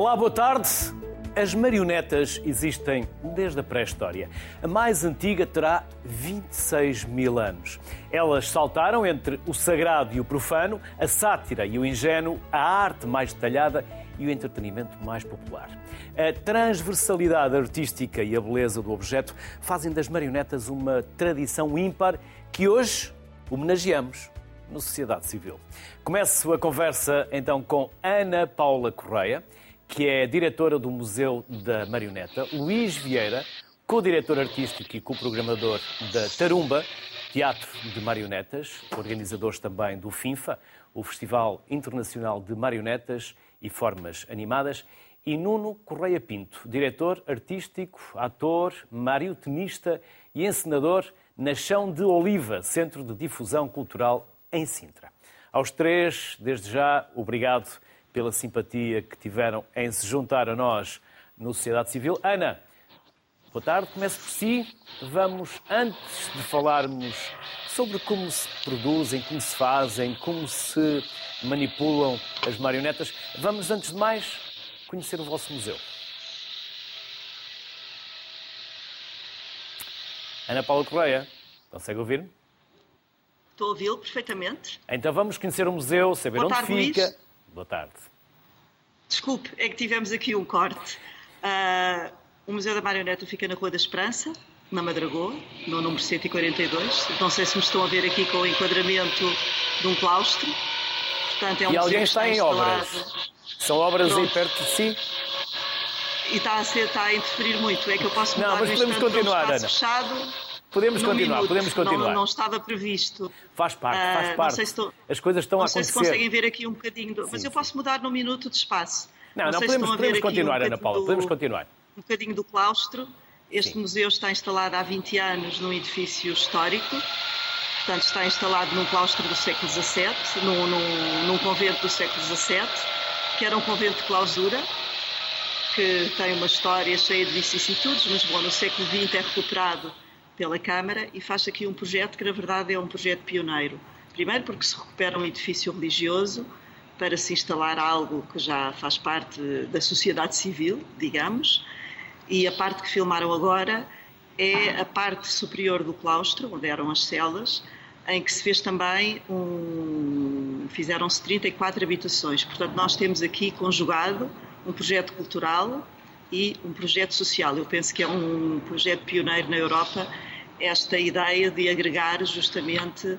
Olá, boa tarde. As marionetas existem desde a pré-história. A mais antiga terá 26 mil anos. Elas saltaram entre o sagrado e o profano, a sátira e o ingênuo, a arte mais detalhada e o entretenimento mais popular. A transversalidade artística e a beleza do objeto fazem das marionetas uma tradição ímpar que hoje homenageamos na sociedade civil. Começo a conversa então com Ana Paula Correia que é diretora do Museu da Marioneta, Luís Vieira, co-diretor artístico e co-programador da Tarumba, Teatro de Marionetas, organizadores também do FINFA, o Festival Internacional de Marionetas e Formas Animadas, e Nuno Correia Pinto, diretor artístico, ator, mariotenista e encenador na Chão de Oliva, Centro de Difusão Cultural em Sintra. Aos três, desde já, obrigado pela simpatia que tiveram em se juntar a nós no Sociedade Civil. Ana, boa tarde, começo por si. Vamos, antes de falarmos sobre como se produzem, como se fazem, como se manipulam as marionetas, vamos, antes de mais, conhecer o vosso museu. Ana Paula Correia, consegue ouvir-me? Estou a ouvi-lo perfeitamente. Então vamos conhecer o museu, saber Boa onde tarde, fica. Luís. Boa tarde. Desculpe, é que tivemos aqui um corte. Ah, o Museu da Marioneta fica na Rua da Esperança, na Madragoa, no número 142. Não sei se me estão a ver aqui com o enquadramento de um claustro. Portanto, é um E alguém está em obras. São obras aí Pronto. perto de si? E está a, ser, está a interferir muito. É que eu posso Não, mudar mas no podemos um continuar, espaço fechado. Podemos continuar, minuto. podemos continuar. Não, não estava previsto. Faz parte, Ah, faz não parte. sei se estou- As coisas estão Não a sei se acontecer. conseguem ver aqui um bocadinho. Do... Mas Sim, eu sim. posso mudar num minuto de espaço. Não, não, se podemos, podemos aqui um continuar, Ana Paula, do- podemos continuar. um bocadinho do claustro. Este Sim. museu está instalado há 20 anos num edifício histórico, portanto está instalado num claustro do século XVII, num, num, num convento do século XVII, que era um convento de clausura, que tem uma história cheia de vicissitudes, mas bom, no século XX é recuperado pela Câmara e faz aqui um projeto que na verdade é um projeto pioneiro. Primeiro porque se recupera um edifício religioso para se instalar algo que já faz parte da sociedade civil, digamos, e a parte que filmaram agora é a parte superior do claustro, onde eram as celas, em que se fez também um. fizeram-se 34 habitações. Portanto, nós temos aqui conjugado um projeto cultural e um projeto social. Eu penso que é um projeto pioneiro na Europa esta ideia de agregar justamente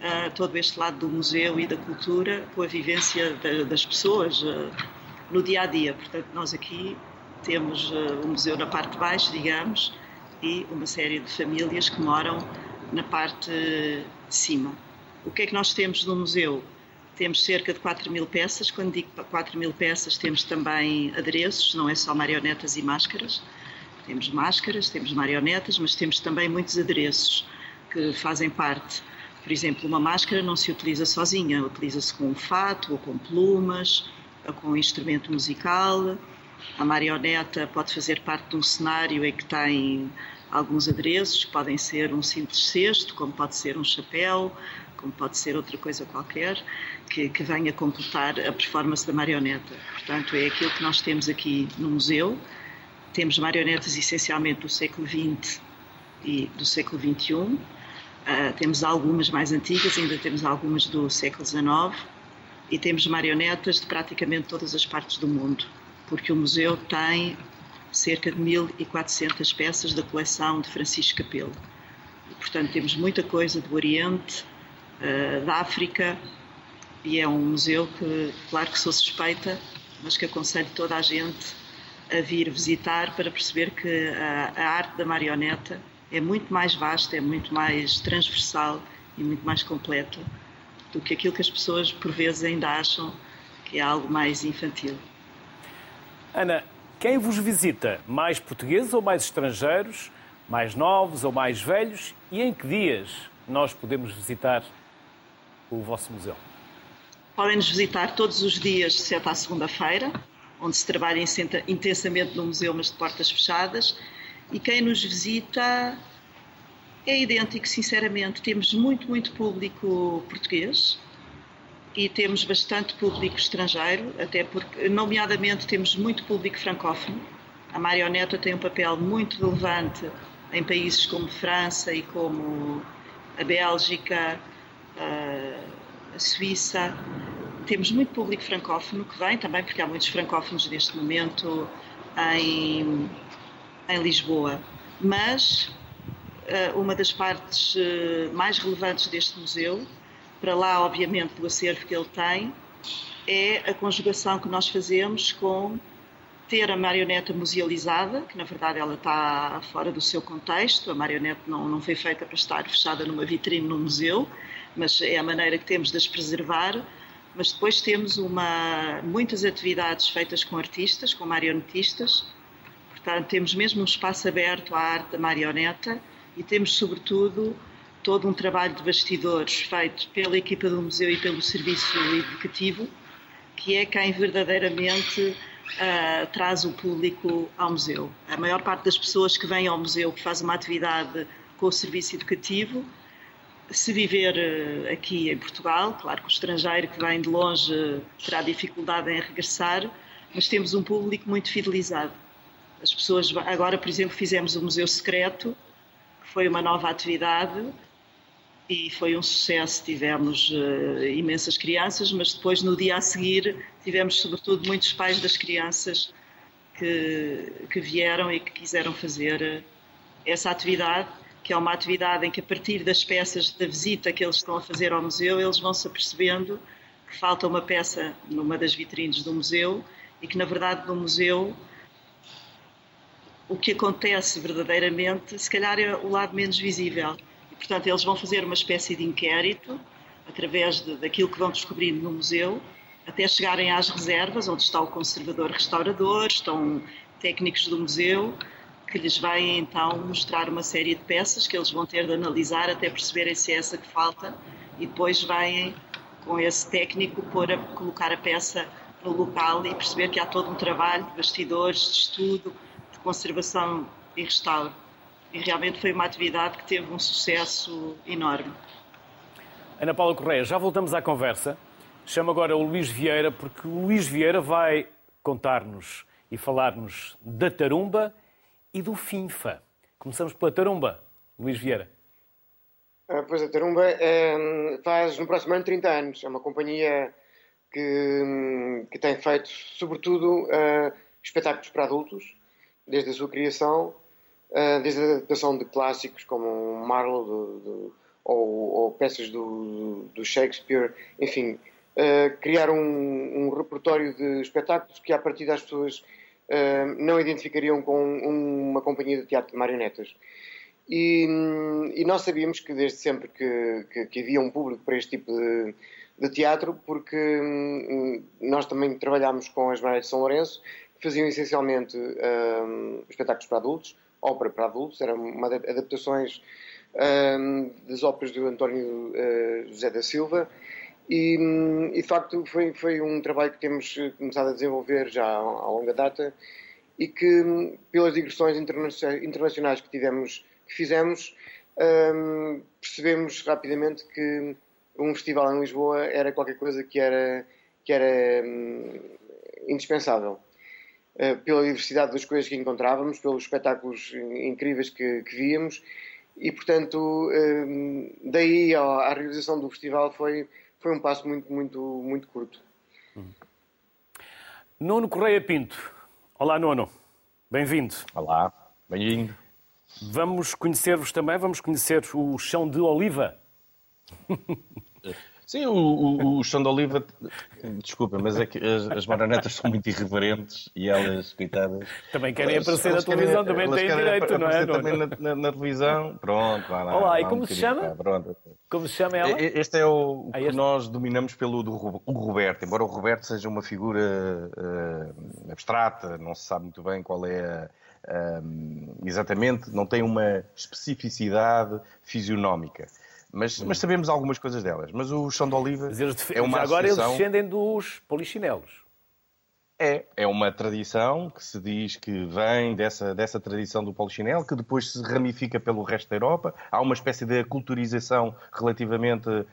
ah, todo este lado do museu e da cultura com a vivência da- das pessoas ah, no dia a dia. Portanto, nós aqui temos uh, o museu na parte de baixo, digamos, e uma série de famílias que moram na parte de cima. O que é que nós temos no museu? Temos cerca de 4 mil peças. Quando digo 4 mil peças, temos também adereços, não é só marionetas e máscaras. Temos máscaras, temos marionetas, mas temos também muitos adereços que fazem parte. Por exemplo, uma máscara não se utiliza sozinha, utiliza-se com um fato, ou com plumas, ou com um instrumento musical. A marioneta pode fazer parte de um cenário em que tem alguns adereços, que podem ser um simples cesto, como pode ser um chapéu, como pode ser outra coisa qualquer, que, que venha completar a performance da marioneta. Portanto, é aquilo que nós temos aqui no museu. Temos marionetas essencialmente do século XX e do século XXI. Ah, temos algumas mais antigas, ainda temos algumas do século XIX e temos marionetas de praticamente todas as partes do mundo, porque o museu tem cerca de 1400 peças da coleção de Francisco Capelo. Portanto, temos muita coisa do Oriente, ah, da África, e é um museu que, claro que sou suspeita, mas que aconselho toda a gente a vir visitar para perceber que a, a arte da marioneta é muito mais vasta, é muito mais transversal e muito mais completa do que aquilo que as pessoas por vezes ainda acham que é algo mais infantil. Ana, quem vos visita? Mais portugueses ou mais estrangeiros? Mais novos ou mais velhos? E em que dias nós podemos visitar o vosso museu? Podem nos visitar todos os dias, de sexta à segunda-feira, onde se trabalha intensamente no museu, mas de portas fechadas. E quem nos visita é idêntico, sinceramente. Temos muito, muito público português, e temos bastante público estrangeiro, até porque, nomeadamente, temos muito público francófono. A marioneta tem um papel muito relevante em países como França e como a Bélgica, a Suíça. Temos muito público francófono que vem também, porque há muitos francófonos neste momento em, em Lisboa. Mas uma das partes eh, mais relevantes deste museu para lá, obviamente, do acervo que ele tem, é a conjugação que nós fazemos com ter a marioneta musealizada, que na verdade ela está fora do seu contexto, a marionete não, não foi feita para estar fechada numa vitrine no museu, mas é a maneira que temos de as preservar. Mas depois temos uma, muitas atividades feitas com artistas, com marionetistas, portanto temos mesmo um espaço aberto à arte da marioneta e temos sobretudo todo um trabalho de bastidores feito pela equipa do museu e pelo serviço educativo, que é quem verdadeiramente uh, traz o público ao museu. A maior parte das pessoas que vêm ao museu, que faz uma atividade com o serviço educativo, se viver uh, aqui em Portugal, claro que o estrangeiro que vem de longe terá dificuldade em regressar, mas temos um público muito fidelizado. As pessoas, agora, por exemplo, fizemos o Museu Secreto, que foi uma nova atividade e foi um sucesso. Tivemos uh, imensas crianças, mas depois, no dia a seguir, tivemos sobretudo muitos pais das crianças que, que vieram e que quiseram fazer uh, essa atividade, que é uma atividade em que, a partir das peças da visita que eles estão a fazer ao museu, eles vão se apercebendo que falta uma peça numa das vitrines do museu e que, na verdade, no museu o que acontece verdadeiramente, se calhar é o lado menos visível. Portanto, eles vão fazer uma espécie de inquérito através de, daquilo que vão descobrindo no museu, até chegarem às reservas, onde está o conservador restaurador, estão técnicos do museu, que lhes vai então mostrar uma série de peças que eles vão ter de analisar até perceberem se é essa que falta e depois vêm com esse técnico pôr a, colocar a peça no local e perceber que há todo um trabalho de bastidores, de estudo, de conservação e restauro e realmente foi uma atividade que teve um sucesso enorme. Ana Paula Correia, já voltamos à conversa. Chamo agora o Luís Vieira, porque o Luís Vieira vai contar-nos e falar-nos da Tarumba e do FINFA. Começamos pela Tarumba. Luís Vieira. Ah, pois a Tarumba é, faz no próximo ano 30 anos. É uma companhia que, que tem feito, sobretudo, uh, espetáculos para adultos, desde a sua criação ah, desde a adaptação de clássicos como Marlowe do, do, ou, ou, peças do, do, Shakespeare, enfim, criar um, um, repertório de espetáculos que, a partir das pessoas, não identificariam com uma companhia de teatro de marionetas. E, e nós sabíamos que desde sempre que, que, que, havia um público para este tipo de, de teatro, porque um, nós também trabalhámos com as Marionetas de São Lourenço, que faziam essencialmente espetáculos para adultos, ópera para adultos, eram adaptações um, das óperas do António uh, José da Silva e, e, de facto foi, foi um trabalho que temos começado a desenvolver já há, longa data e que pelas digressões internacionais que tivemos, que fizemos, um, percebemos rapidamente que um festival em Lisboa era qualquer coisa que era, que era indispensável. Eh, pela diversidade das coisas que encontrávamos, pelos espetáculos incríveis que, que víamos e, portanto, eh, daí à realização do festival foi, foi um passo muito, muito, muito curto. Nuno Correia Pinto. Olá, Nuno. Bem-vindo. Olá, bem-vindo. Vamos conhecer-vos também, vamos conhecer o chão de oliva. Sim, o, o, o chão de oliva, desculpa, mas é que as, as marionetas são muito irreverentes e elas, coitadas. Também querem aparecer na televisão, também têm direito, não é? também na, na, na, televisão, pronto, vai lá. Olá, e como um se chama? Pronto. Como se chama ela? Este é o, ah, que nós dominamos pelo do Roberto, embora o Roberto seja uma figura uh, abstrata, não se sabe muito bem qual é a, uh, exatamente, não tem uma especificidade fisionómica. Mas, mas, sabemos algumas coisas delas. Mas o chão de oliva é uma Agora associação... eles descendem dos polichinelos. É, é uma tradição que se diz que vem dessa, dessa tradição do polichinelo, que depois se ramifica pelo resto da Europa. Há uma espécie de culturização relativamente uh,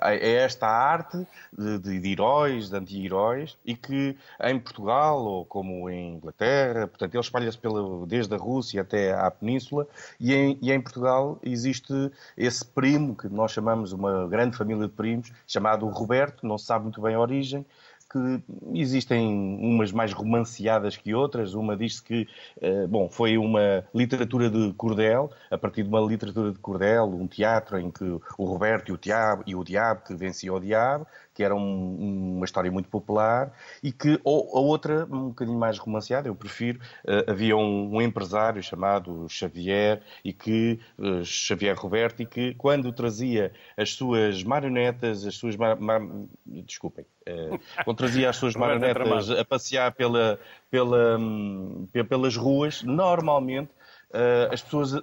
a, esta arte de, de, de heróis, de anti-heróis, e que em Portugal, ou como em Inglaterra, portanto, ele espalha-se desde a Rússia até à Península, e em, e em Portugal existe esse primo, que nós chamamos uma grande família de primos, chamado Roberto, não se sabe muito bem a origem, que existem umas mais romanceadas que outras. Uma diz-se que, eh, bom, foi uma literatura de cordel, a partir de uma literatura de cordel, um teatro em que o Roberto e o, diabo, e o diabo que vencia o diabo, que era um, uma história muito popular, e que ou, a outra, um bocadinho mais romanceada, eu prefiro, uh, havia um, um, empresário chamado Xavier, e que, uh, Xavier Roberto, e que quando trazia as suas marionetas, as suas, mar, mar, desculpem, uh, quando trazia as suas marionetas a passear pela, pela, um, pelas ruas, normalmente as pessoas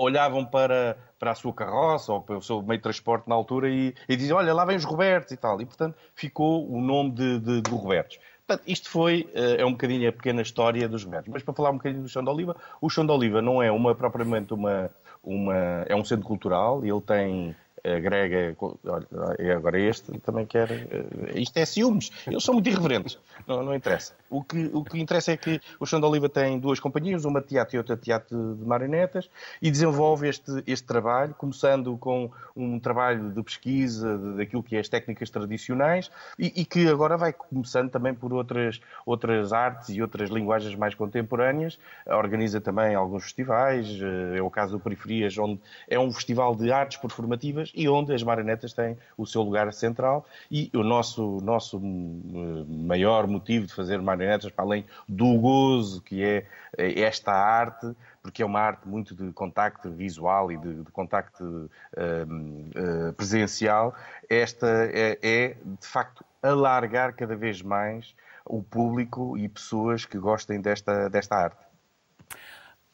olhavam para, para a sua carroça ou para o seu meio de transporte na altura e, e diziam, olha, lá vem os Robertos e tal. E, portanto, ficou o nome de, de, de Robertos. Portanto, isto foi, eh, é um bocadinho a pequena história dos Robertos. Mas para falar um bocadinho do Chão de Oliva, o Chão de Oliva não é uma, propriamente uma, uma... é um centro cultural, ele tem agrega. Olha, agora este também quer. Eh, isto é ciúmes. Eles são muito irreverentes. Não, não interessa. O que, o que interessa é que o Chão de Oliva tem duas companhias, uma de teatro e outra de teatro de marionetas, e desenvolve este, este trabalho, começando com um trabalho de pesquisa daquilo que é as técnicas tradicionais, e, e, que agora vai começando também por outras, outras artes e outras linguagens mais contemporâneas. Organiza também alguns festivais, eh, é o caso do Periferias, onde é um festival de artes performativas e onde as marionetas têm o seu lugar central e o nosso, nosso hum, maior motivo de fazer marionetas, para além do gozo que é, é esta arte, porque é uma arte muito de contacto visual e de, de contacto uh, uh, presencial, esta é, é, de facto alargar cada vez mais o público e pessoas que gostem desta, desta arte.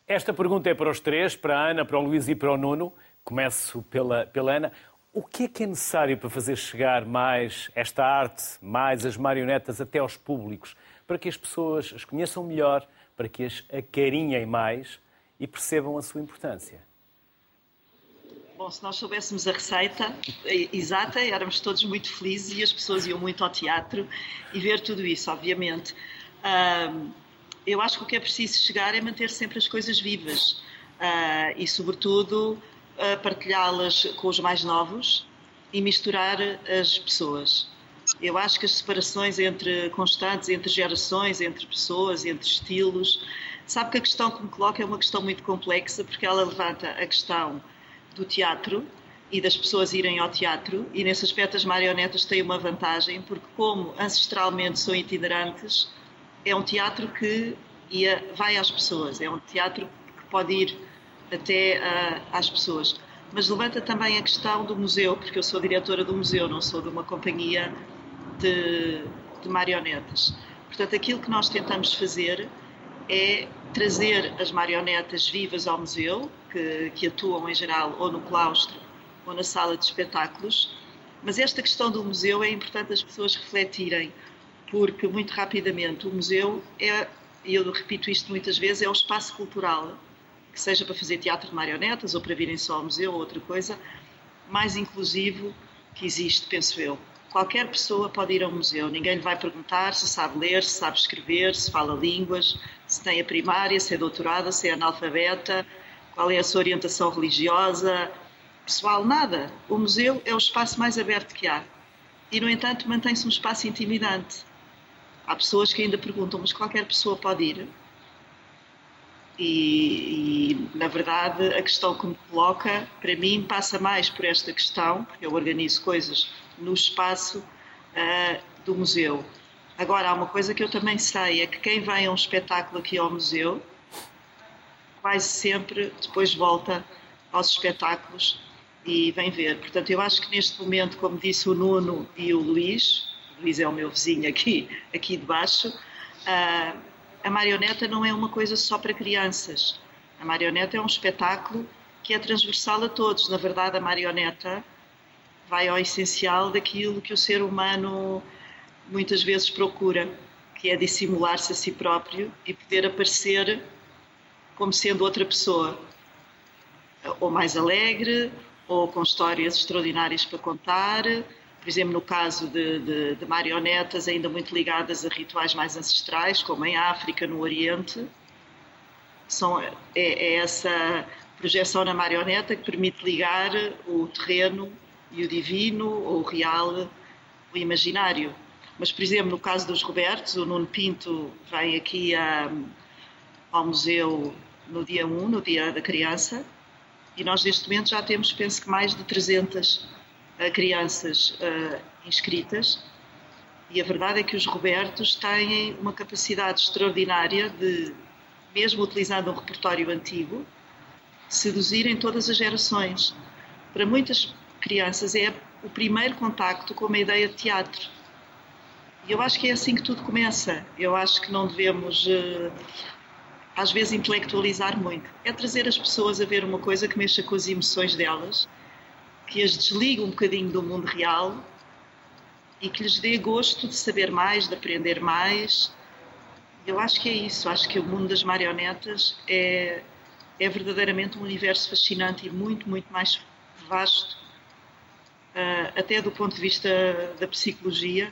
Esta pergunta é para os três, para a Ana, para o Luís e para o Nuno. Começo pela, pela Ana. O que é que é necessário para fazer chegar mais esta arte, mais as marionetas até aos públicos, para que as pessoas as conheçam melhor, para que as acarinhem mais e percebam a sua importância? Bom, se nós soubéssemos a receita exata, éramos todos muito felizes e as pessoas iam muito ao teatro e ver tudo isso, obviamente. eu acho que o que é preciso chegar é manter sempre as coisas vivas uh, e, sobretudo, partilhá-las com os mais novos e misturar as pessoas. Eu acho que as separações entre constantes, entre gerações, entre pessoas, entre estilos, sabe que a questão que me coloca é uma questão muito complexa porque ela levanta a questão do teatro e das pessoas irem ao teatro e nesse aspecto as marionetas têm uma vantagem porque como ancestralmente são itinerantes é um teatro que ia, vai às pessoas, é um teatro que pode ir até uh, às pessoas. Mas levanta também a questão do museu, porque eu sou diretora do museu, não sou de uma companhia de, de marionetas. Portanto, aquilo que nós tentamos fazer é trazer as marionetas vivas ao museu, que, que, atuam em geral ou no claustro ou na sala de espetáculos. Mas esta questão do museu é importante as pessoas refletirem, porque muito rapidamente o museu é, e eu repito isto muitas vezes, é o espaço cultural que seja para fazer teatro de marionetas ou para virem só ao museu ou outra coisa, mais inclusivo que existe, penso eu. Qualquer pessoa pode ir ao museu, ninguém lhe vai perguntar se sabe ler, se sabe escrever, se fala línguas, se tem a primária, se é doutorada, se é analfabeta, qual é a sua orientação religiosa. Pessoal, nada. O museu é o espaço mais aberto que há. E, no entanto, mantém-se um espaço intimidante. Há pessoas que ainda perguntam, mas qualquer pessoa pode ir? E, e, na verdade, a questão que me coloca, para mim, passa mais por esta questão, porque eu organizo coisas no espaço uh, do museu. Agora, há uma coisa que eu também sei: é que quem vai a um espetáculo aqui ao museu, quase sempre depois volta aos espetáculos e vem ver. Portanto, eu acho que neste momento, como disse o Nuno e o Luís, o Luís é o meu vizinho aqui, aqui de baixo. Uh, a marioneta não é uma coisa só para crianças. A marioneta é um espetáculo que é transversal a todos. Na verdade, a marioneta vai ao essencial daquilo que o ser humano muitas vezes procura. que é dissimular-se a si próprio e poder aparecer como sendo outra pessoa, ou mais alegre, ou com histórias extraordinárias para contar. Por exemplo, no caso de, de, de marionetas ainda muito ligadas a rituais mais ancestrais, como em África, no Oriente, são, é, é essa projeção na marioneta que permite ligar o terreno e o divino, ou o real, o imaginário. Mas, por exemplo, no caso dos Robertos, o Nuno Pinto vem aqui a, ao museu no dia 1, no dia da criança, e nós neste momento já temos, penso que mais de 300 uh, eh, crianças uh, inscritas, e a verdade é que os Robertos têm uma capacidade extraordinária de, mesmo utilizando um repertório antigo, seduzirem todas as gerações. Para muitas crianças é o primeiro contacto com uma ideia de teatro. E eu acho que é assim que tudo começa. Eu acho que não devemos, eh, às vezes, intelectualizar muito. É trazer as pessoas a ver uma coisa que mexa com as emoções delas, que as desliga um bocadinho do mundo real e que lhes dê gosto de saber mais, de aprender mais. Eu acho que é isso. Acho que o mundo das marionetas é, é verdadeiramente um universo fascinante e muito, muito mais vasto até do ponto de vista da psicologia,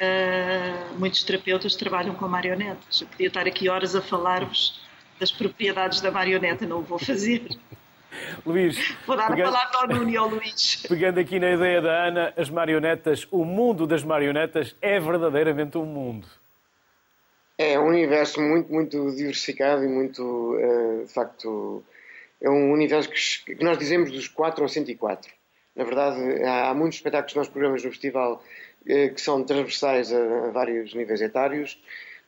uh, muitos terapeutas trabalham com marionetas. Eu podia estar aqui horas a falar-vos das propriedades da marioneta, não o vou fazer. Luís, vou dar pegando, a palavra ao Nuno e ao Luís. Pegando aqui na ideia da Ana, as marionetas, o mundo das marionetas é verdadeiramente um mundo. É um universo muito, muito diversificado e muito, uh, de facto, é um universo que, que nós dizemos dos 4 ao 104. Na verdade, há, muitos espetáculos que nós programamos no festival eh, que são transversais a, vários níveis etários,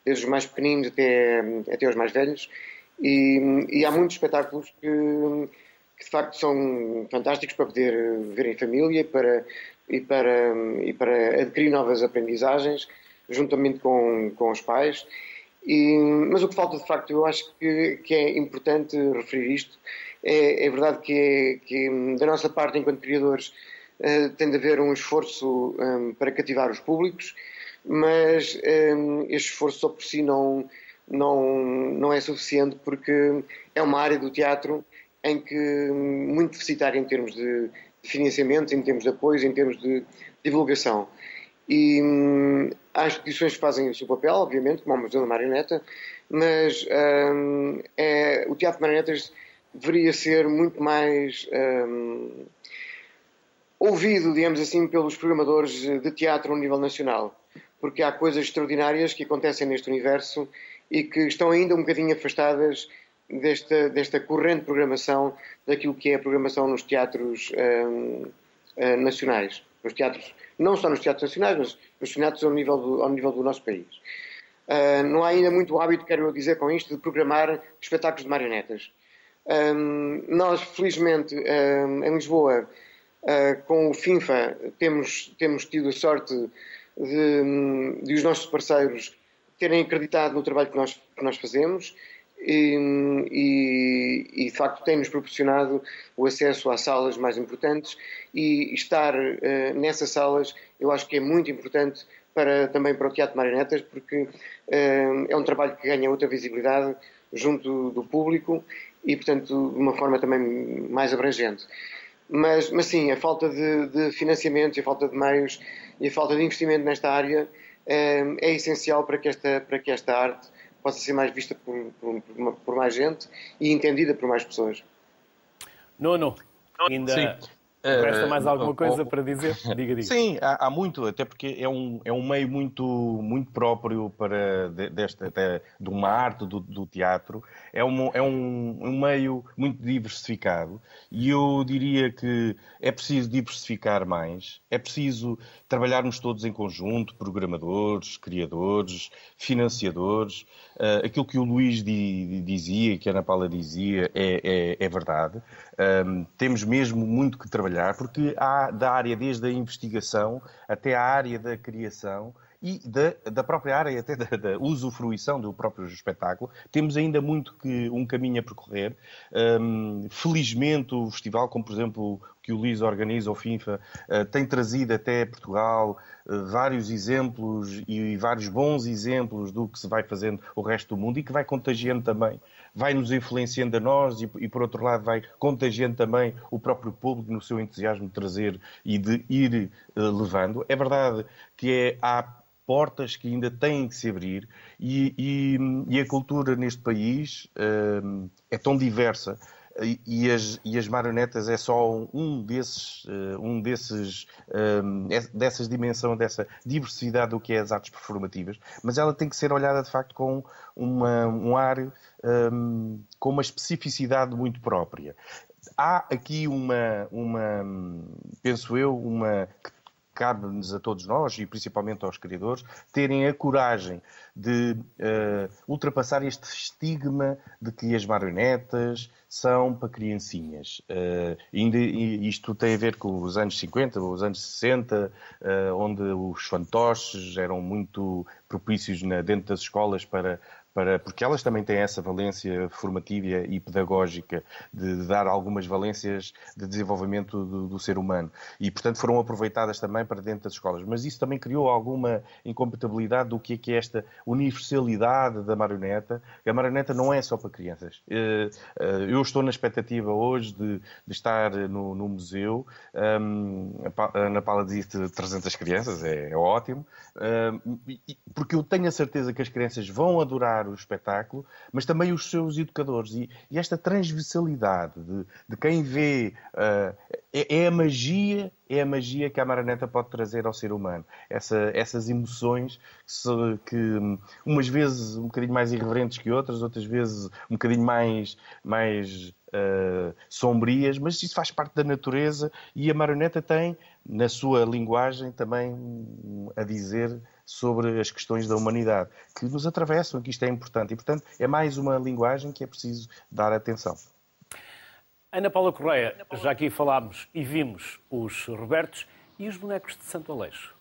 desde os mais pequeninos até, até os mais velhos, e, e há muitos espetáculos que, que, de facto são fantásticos para poder ver em família para, e, para, e para adquirir novas aprendizagens, juntamente com, com os pais. E, mas o que falta, de facto, eu acho que, que é importante referir isto, é, é verdade que, é, que, da nossa parte, enquanto criadores, uh, tem de haver um esforço um, para cativar os públicos, mas um, este esforço só por si não, não, não é suficiente porque é uma área do teatro em que muito deficitária em termos de financiamento, em termos de apoio, em termos de divulgação. E hum, há instituições que fazem o seu papel, obviamente, como o Museu da Marioneta, mas hum, é, o Teatro de Marionetas deveria ser muito mais um, ouvido, digamos assim, pelos programadores de teatro a nível nacional, porque há coisas extraordinárias que acontecem neste universo e que estão ainda um bocadinho afastadas desta, desta corrente programação daquilo que é a programação nos teatros um, uh, eh, nacionais. Nos teatros, não só nos teatros nacionais, mas nos teatros ao nível do, ao nível do nosso país. Uh, não há ainda muito hábito, quero eu dizer com isto, de programar espetáculos de marionetas. Um, nós, felizmente, um, em Lisboa, uh, com o FINFA, temos, temos tido a sorte de, de, os nossos parceiros terem acreditado no trabalho que nós, que nós fazemos e, e, e, de facto, tem-nos proporcionado o acesso às salas mais importantes e estar uh, nessas salas eu acho que é muito importante para, também para o Teatro Marionetas porque uh, é um trabalho que ganha outra visibilidade junto do público e, portanto, de uma forma também mais abrangente. Mas, mas sim, a falta de, de financiamento e a falta de meios e a falta de investimento nesta área é, é essencial para que, esta, para que esta arte possa ser mais vista por, por, por mais gente e entendida por mais pessoas. Nuno, ainda Sim. Resta mais eh, alguma coisa para dizer? Diga, diga. Sim, há, há, muito, até porque é um, é um meio muito, muito próprio para desta, de, de uma arte do, do, teatro. É, um, é um, um meio muito diversificado e eu diria que é preciso diversificar mais, é preciso trabalharmos todos em conjunto, programadores, criadores, financiadores. Uh, aquilo que o Luís di, dizia, que a Ana Paula dizia, é, é, é verdade. Um, temos mesmo muito que trabalhar, porque há da área desde a investigação até a área da criação e da, da própria área até da, da, usufruição do próprio espetáculo. Temos ainda muito que um caminho a percorrer. Um, felizmente o festival, como por exemplo que o LIS organiza, o FIFA, uh, tem trazido até Portugal uh, vários exemplos e vários bons exemplos do que se vai fazendo o resto do mundo e que vai contagiando também, vai nos influenciando a nós e, e por outro lado, vai contagiando também o próprio público no seu entusiasmo de trazer e de ir uh, levando. É verdade que é, há portas que ainda têm que se abrir e, e, e a cultura neste país é tão diversa e as, e as, marionetas é só um desses, um desses um, dessas dimensão, dessa diversidade do que é as artes performativas, mas ela tem que ser olhada de facto com uma, um ar um, com uma especificidade muito própria. Há aqui uma, uma penso eu, uma cabe-nos a todos nós, e principalmente aos criadores, terem a coragem de uh, ultrapassar este estigma de que as marionetas são para criancinhas. Uh, ainda, isto tem a ver com os anos 50, os anos 60, uh, eh, onde os fantoches eram muito propícios na, dentro das escolas para para, porque elas também têm essa valência formativa e pedagógica de, dar algumas valências de desenvolvimento do, do, ser humano. E, portanto, foram aproveitadas também para dentro das escolas. Mas isso também criou alguma incompatibilidade do que é, que é esta universalidade da marioneta. A marioneta não é só para crianças. Eh, eh, eu estou na expectativa hoje de, de estar no, no museu. Um, a Ana Paula disse 300 crianças, é, é ótimo. Um, porque eu tenho a certeza que as crianças vão adorar o espetáculo, mas também os seus educadores. E, e esta transversalidade de, de quem vê uh, é, é, a magia, é a magia que a marioneta pode trazer ao ser humano. Essa, essas emoções que, que, umas vezes um bocadinho mais irreverentes que outras, outras vezes um bocadinho mais, mais uh, sombrias, mas isso faz parte da natureza e a marioneta tem, na sua linguagem, também a dizer sobre as questões da humanidade que nos atravessam, que isto é importante. E, portanto, é mais uma linguagem que é preciso dar atenção. Ana Paula Correia, já aqui falámos e vimos os Robertos e os bonecos de Santo Aleixo.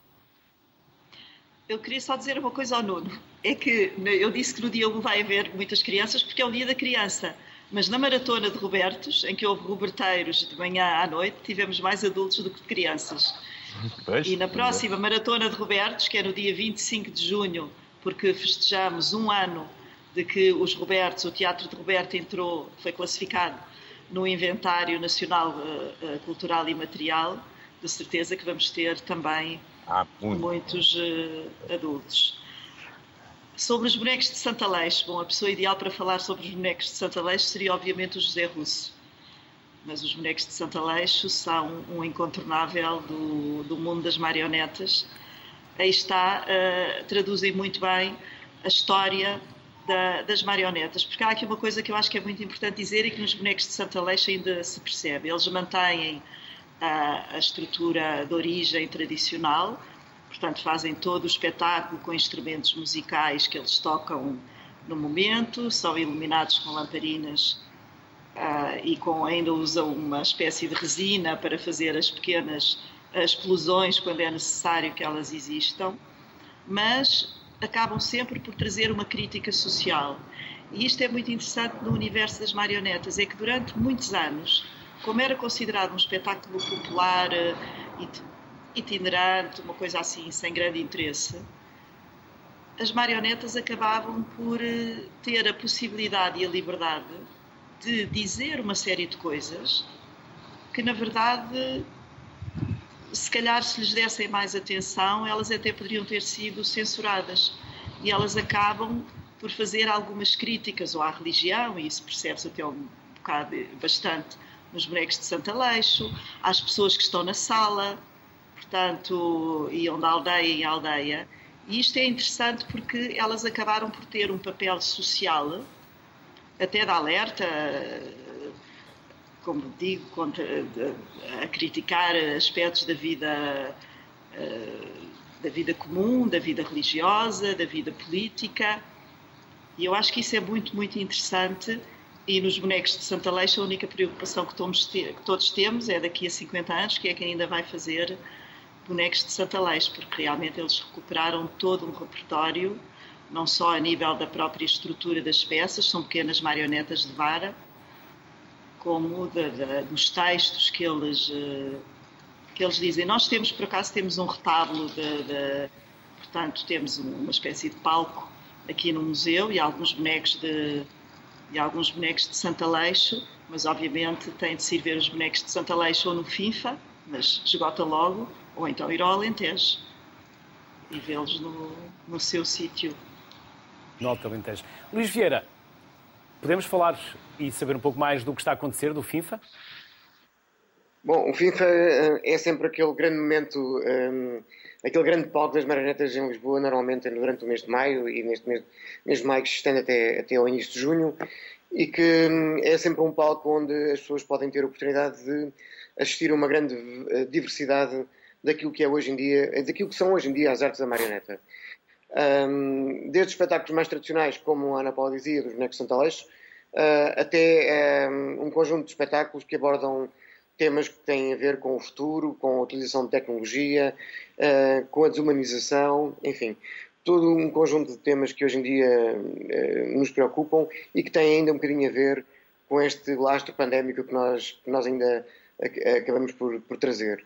Eu queria só dizer uma coisa ao Nuno. É que eu disse que no dia 1 vai haver muitas crianças porque é o dia da criança. Mas na maratona de Robertos, em que houve roberteiros de manhã à noite, tivemos mais adultos do que crianças. Pois, e na próxima. Maratona de Robertos, que é no dia 25 de junho, porque festejamos um ano de que os Robertos, o Teatro de Roberto entrou, foi classificado no Inventário Nacional uh, Cultural e Material, de certeza que vamos ter também ah, muitos uh, adultos. Sobre os bonecos de Santa Leix, bom, a pessoa ideal para falar sobre os bonecos de Santa Leix seria obviamente o José Russo mas os bonecos de Santa Leixo são um incontornável do, do mundo das marionetas. Aí está, uh, traduzem muito bem a história da, das marionetas, porque há aqui uma coisa que eu acho que é muito importante dizer e que nos bonecos de Santa Leixo ainda se percebe. Eles mantêm a, a estrutura de origem tradicional, portanto fazem todo o espetáculo com instrumentos musicais que eles tocam no momento, são iluminados com lamparinas uh, e com, ainda usam uma espécie de resina para fazer as pequenas explosões quando é necessário que elas existam, mas acabam sempre por trazer uma crítica social. E isto é muito interessante no universo das marionetas, é que durante muitos anos, como era considerado um espetáculo popular, uh, itinerante, uma coisa assim, sem grande interesse, as marionetas acabavam por uh, ter a possibilidade e a liberdade de dizer uma série de coisas que, na verdade, se calhar se lhes dessem mais atenção, elas até poderiam ter sido censuradas. E elas acabam por fazer algumas críticas ou à religião, e isso percebe-se até um bocado, bastante nos bonecos de Santo Aleixo, às pessoas que estão na sala, portanto, iam da aldeia em aldeia. E isto é interessante porque elas acabaram por ter um papel social até de alerta, como digo, contra, a criticar aspectos da vida eh, da vida comum, da vida religiosa, da vida política. E eu acho que isso é muito, muito interessante. E nos bonecos de Santa Leixa, a única preocupação que todos temos é daqui a 50 anos, que é quem ainda vai fazer bonecos de Santa Leixa, porque realmente eles recuperaram todo um repertório não só a nível da própria estrutura das peças, são pequenas marionetas de vara, como de, de, dos textos que eles, uh, que eles dizem. Nós temos, por acaso, temos um retábulo, de, de, portanto, temos uma espécie de palco aqui no museu e alguns bonecos de, e alguns bonecos de Santa Leixo, mas obviamente tem de se ver os bonecos de Santa Leixo ou no FIFA, mas esgota logo, ou então ir ao Alentejo e vê-los no, no seu sítio. No Alto Alentejo. Luís Vieira, podemos falar e saber um pouco mais do que está a acontecer do FIFA? Bom, o FIFA eh, é sempre aquele grande momento, um, ehm, aquele grande palco das marionetas em Lisboa, normalmente durante o mês de maio e neste mês, mês de maio que se estende até, até ao início de junho e que hum, é sempre um palco onde as pessoas podem ter a oportunidade de assistir a uma grande eh, diversidade daquilo que é hoje em dia, daquilo que são hoje em dia as artes da marioneta. Um, desde espetáculos mais tradicionais, como a Ana Paula dizia, dos bonecos Santa Leixo, uh, até um, um, conjunto de espetáculos que abordam temas que têm a ver com o futuro, com a utilização de tecnologia, uh, com a desumanização, enfim, todo um conjunto de temas que hoje em dia uh, nos preocupam e que têm ainda um bocadinho a ver com este lastro pandémico que nós, que nós ainda acabamos por, por trazer.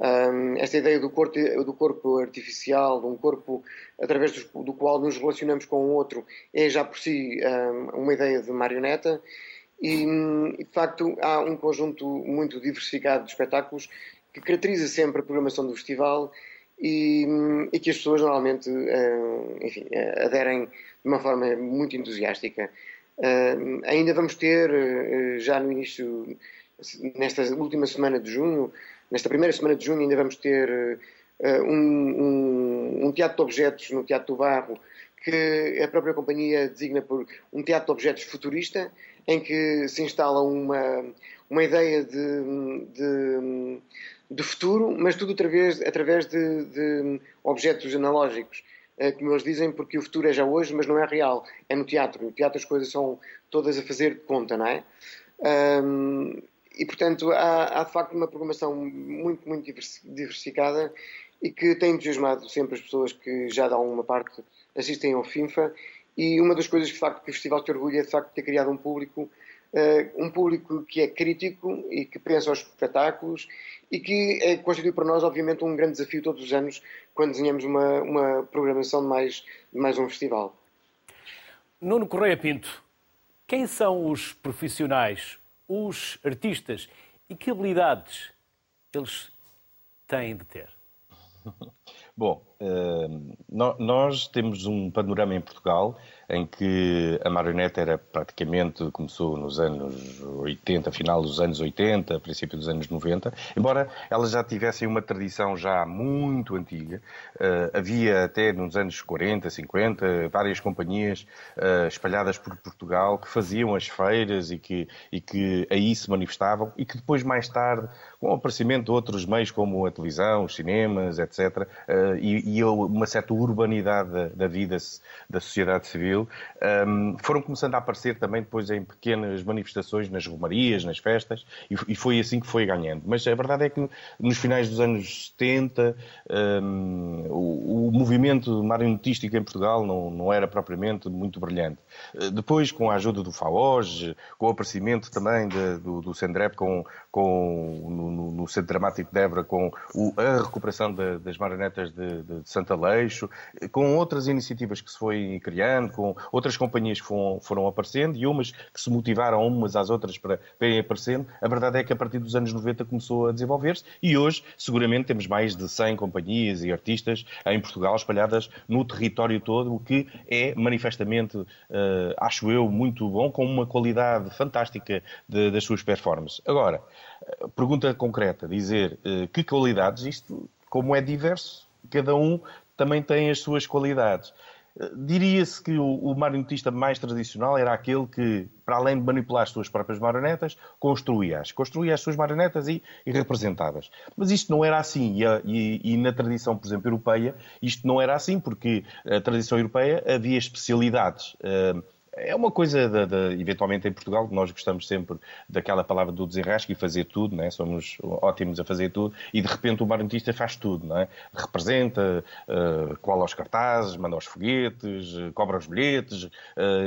Um, esta ideia do corpo, do corpo artificial, de um corpo através do, do, qual nos relacionamos com o outro, é já por si um, uma ideia de marioneta. E, de facto, há um conjunto muito diversificado de espetáculos que caracteriza sempre a programação do festival e, e que as pessoas normalmente enfim, aderem de uma forma muito entusiástica. ainda vamos ter, eh, já no início, nesta última semana de junho, Nesta primeira semana de junho ainda vamos ter uh, um, um, um, teatro de objetos no Teatro do Barro, que a própria companhia designa por um teatro de objetos futurista, em que se instala uma, uma ideia de, de, de futuro, mas tudo através, através de, de objetos analógicos eh, como eles dizem, porque o futuro é já hoje, mas não é real, é no teatro. No teatro as coisas são todas a fazer de conta, não é? Um, e, portanto, há, há, de facto uma programação muito, muito diversificada e que tem entusiasmado sempre as pessoas que já dão uma parte, assistem ao FINFA. E uma das coisas de facto, que o Festival te orgulha é de facto ter criado um público, uh, um público que é crítico e que pensa aos espetáculos e que é, constitui para nós, obviamente, um grande desafio todos os anos quando desenhamos uma, uma programação de mais, de mais um festival. Nuno Correia Pinto, quem são os profissionais os artistas e que habilidades eles têm de ter? Bom, nós temos um panorama em Portugal em que a marioneta era praticamente, começou nos anos 80, final dos anos 80, princípio dos anos 90, embora elas já tivessem uma tradição já muito antiga, uh, havia até nos anos 40, 50, várias companhias uh, espalhadas por Portugal que faziam as feiras e que, e que aí se manifestavam e que depois, mais tarde, com o aparecimento de outros meios como a televisão, os cinemas, etc., uh, e, e, uma certa urbanidade da, da vida da sociedade civil, um, foram começando a aparecer também depois em pequenas manifestações nas romarias, nas festas, e, e, foi assim que foi ganhando. Mas a verdade é que nos finais dos anos 70, um, o, o, movimento marionetístico em Portugal não, não era propriamente muito brilhante. Uh, depois, com a ajuda do FAOJ, com o aparecimento também de, do, do Sendrep com, com, no, no, Centro Dramático de Évora, com o, a recuperação de, das marionetas de, de, Santa Leixo, com outras iniciativas que se foi criando, com outras companhias que foram, foram aparecendo e umas que se motivaram umas às outras para verem aparecendo. A verdade é que a partir dos anos 90 começou a desenvolver-se e hoje, seguramente, temos mais de 100 companhias e artistas em Portugal espalhadas no território todo, o que é manifestamente, uh, acho eu, muito bom, com uma qualidade fantástica de, das suas performances. Agora, pergunta concreta, dizer uh, que qualidades, isto, como é diverso, cada um também tem as suas qualidades. Diria-se que o, o marionetista mais tradicional era aquele que, para além de manipular as suas próprias marionetas, construía-as. Construía as suas marionetas e, e representava-as. Mas isto não era assim. E, e, e, na tradição, por exemplo, europeia, isto não era assim, porque a tradição europeia havia especialidades. Uh, é uma coisa, de, de, eventualmente em Portugal, nós gostamos sempre daquela palavra do desenrasque e fazer tudo, não é? somos ótimos a fazer tudo, e de repente o marionetista faz tudo, não é? representa, uh, cola os cartazes, manda os foguetes, cobra os bilhetes, uh,